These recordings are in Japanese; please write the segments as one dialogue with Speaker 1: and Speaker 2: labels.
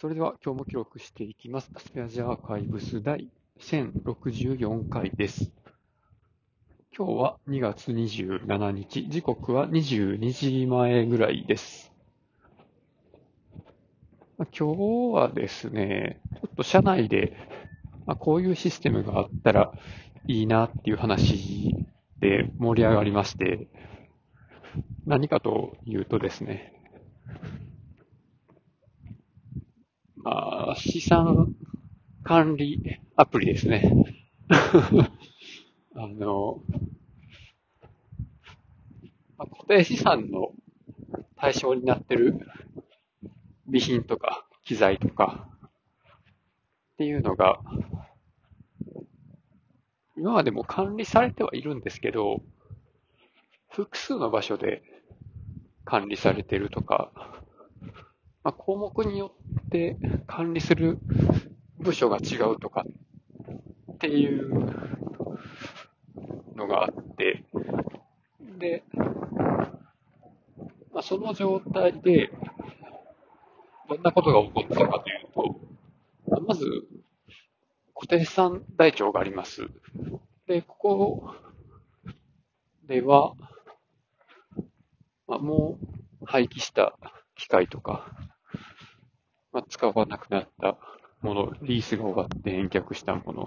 Speaker 1: それでは今日も記録していきます。スペアジアアーカイブス第1064回です。今日は2月27日、時刻は22時前ぐらいです。今日はですね、ちょっと社内で、まあ、こういうシステムがあったらいいなっていう話で盛り上がりまして、何かというとですね、あ、資産管理アプリですね。あの、まあ固定資産の対象になってる備品とか機材とかっていうのが、今までも管理されてはいるんですけど、複数の場所で管理されてるとか、まあ、項目によって管理する部署が違うとかっていうのがあって、で、まあ、その状態で、どんなことが起こったかというと、まず、固定資産台帳があります。で、ここでは、まあ、もう廃棄した機械とか、まあ、使わなくなったもの、リースが終わって返却したもの、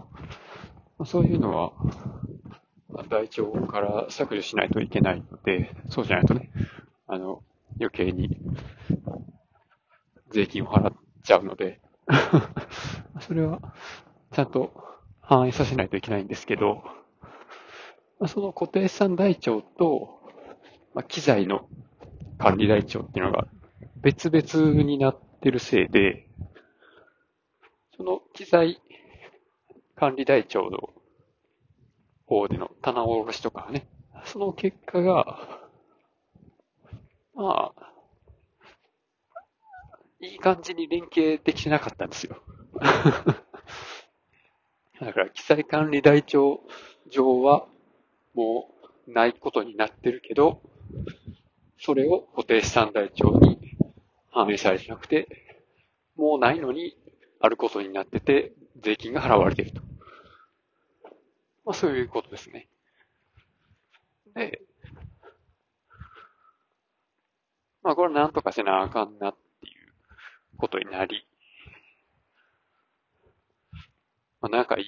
Speaker 1: まあ、そういうのは、まあ台帳から削除しないといけないので、そうじゃないとね、あの、余計に税金を払っちゃうので、それはちゃんと反映させないといけないんですけど、まあ、その固定資産台帳と、まあ、機材の管理台帳っていうのが別々になってるせいで、その機材管理台帳の方での棚卸しとかね、その結果が、まあ、いい感じに連携できてなかったんですよ。だから、機材管理台帳上はもうないことになってるけど、それを固定資産台帳に反映されてなくて、もうないのにあることになってて、税金が払われていると。まあそういうことですね。で、まあこれなんとかせなあかんなっていうことになり、まあなんかいい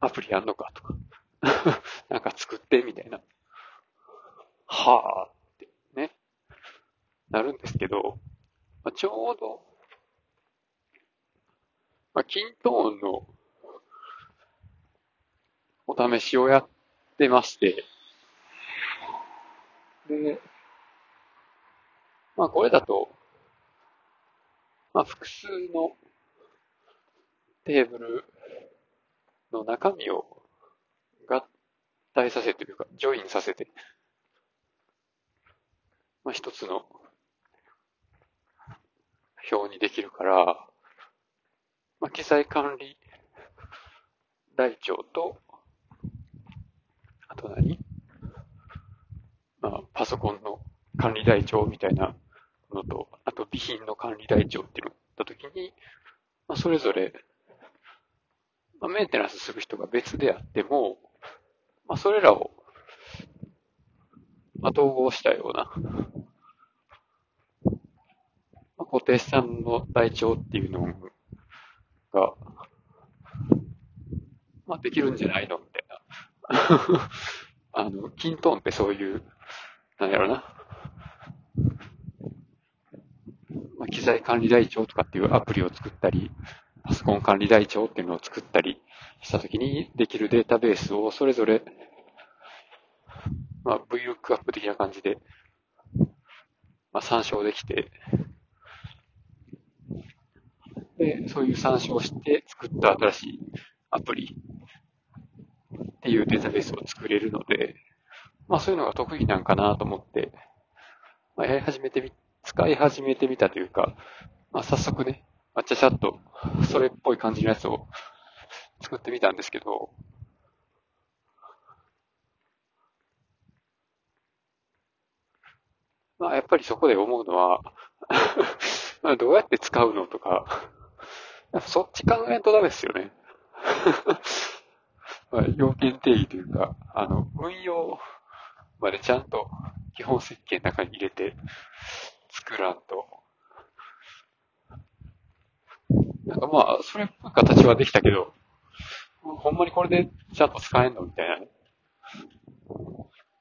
Speaker 1: アプリやんのかとか、なんか作ってみたいな。はあ、なるんですけど、まあ、ちょうど、まあ、キントーンのお試しをやってまして、で、まあこれだと、まあ複数のテーブルの中身を合体させてというか、ジョインさせて、まあ一つの表にできるから、まあ機材管理台帳と、あと何？まあパソコンの管理台帳みたいなのと、あと備品の管理台帳っていうのったときに、まあそれぞれ、まあ、メンテナンスする人が別であっても、まあ、それらを、まあ、統合したような、固定資産の台帳っていうのが、まあ、できるんじゃないのみたいな。あの、キントーンってそういう、なんやろな。まあ、機材管理台帳とかっていうアプリを作ったり、パソコン管理台帳っていうのを作ったりしたときにできるデータベースをそれぞれ、まあ、VLOOKUP 的な感じで、まあ、参照できて、で、そういう参照して作った新しいアプリっていうデータベースを作れるので、まあそういうのが得意なんかなと思って、まあ、やり始めてみ、使い始めてみたというか、まあ早速ね、まあ、ちゃちゃっとそれっぽい感じのやつを作ってみたんですけど、まあやっぱりそこで思うのは どうやって使うのとか、そっち考えんとダメですよね。まあ、要件定義というか、あの、運用までちゃんと基本設計の中に入れて作らんと。なんかまあ、それっぽい形はできたけど、ほんまにこれでちゃんと使えんのみたいな。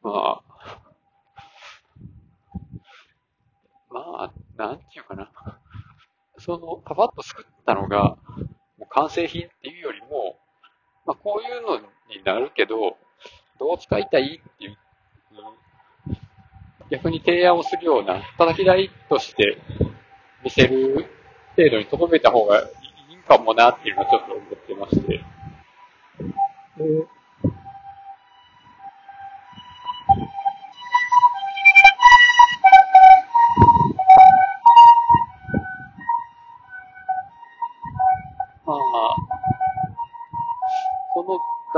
Speaker 1: まあ、まあ、なんていうかな。その、パパッと作ったのが、もう完成品っていうよりも、まあこういうのになるけど、どう使いたいっていう、逆に提案をするような、叩き台として見せる程度に留めた方がいいかもなっていうのはちょっと思ってまして。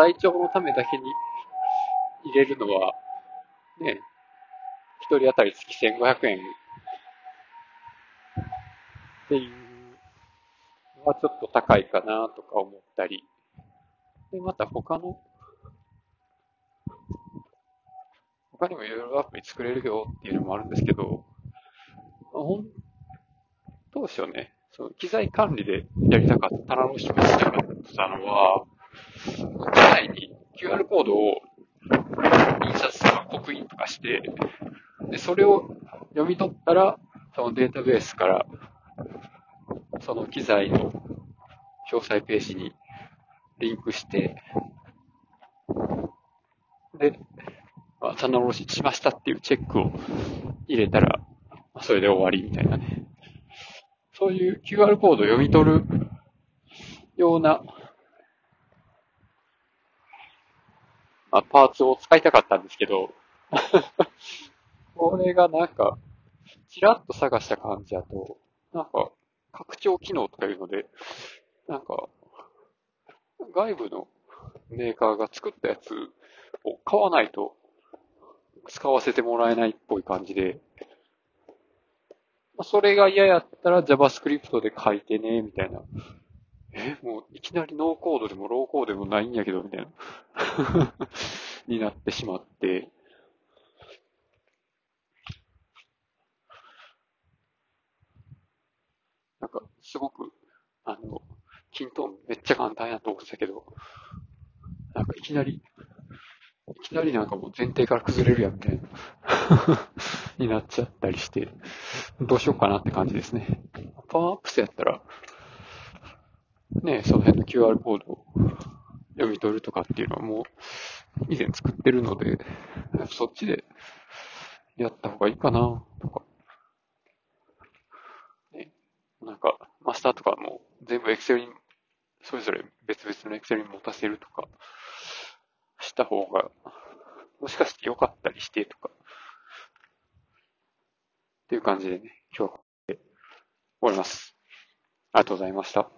Speaker 1: この台帳のためだけに入れるのは、ね、一人当たり月1500円っていうのはちょっと高いかなとか思ったり、で、また他の、他にもいろいろアプリ作れるよっていうのもあるんですけど、ほん、どうしようね。その機材管理でやりたかった、棚の人がやりたかったのは、機材に QR コードを印刷とか刻印とかして、で、それを読み取ったら、そのデータベースから、その機材の詳細ページにリンクして、で、まあ、棚卸ししましたっていうチェックを入れたら、まあそれで終わりみたいなね。そういう QR コードを読み取るような、まあ、パーツを使いたかったんですけど、これがなんか、ちらっと探した感じだと、なんか、拡張機能とかいうので、なんか、外部のメーカーが作ったやつを買わないと使わせてもらえないっぽい感じで、それが嫌やったら JavaScript で書いてね、みたいな。え、もういきなりノーコードでもローコードでもないんやけど、みたいな。になってしまって。なんか、すごく、あの、均等めっちゃ簡単やと思ってたけど、なんかいきなり、いきなりなんかもう前提から崩れるやんみたいな になっちゃったりして、どうしようかなって感じですね。パワーアップスやったら、ね、その辺の QR コードを読み取るとかっていうのはもう以前作ってるので、そっちでやった方がいいかな、とか。ね、なんか、マスターとかも全部 Excel に、それぞれ別々の Excel に持たせるとか、した方が、もしかして良かったりしてとか、っていう感じでね、今日は終わります。ありがとうございました。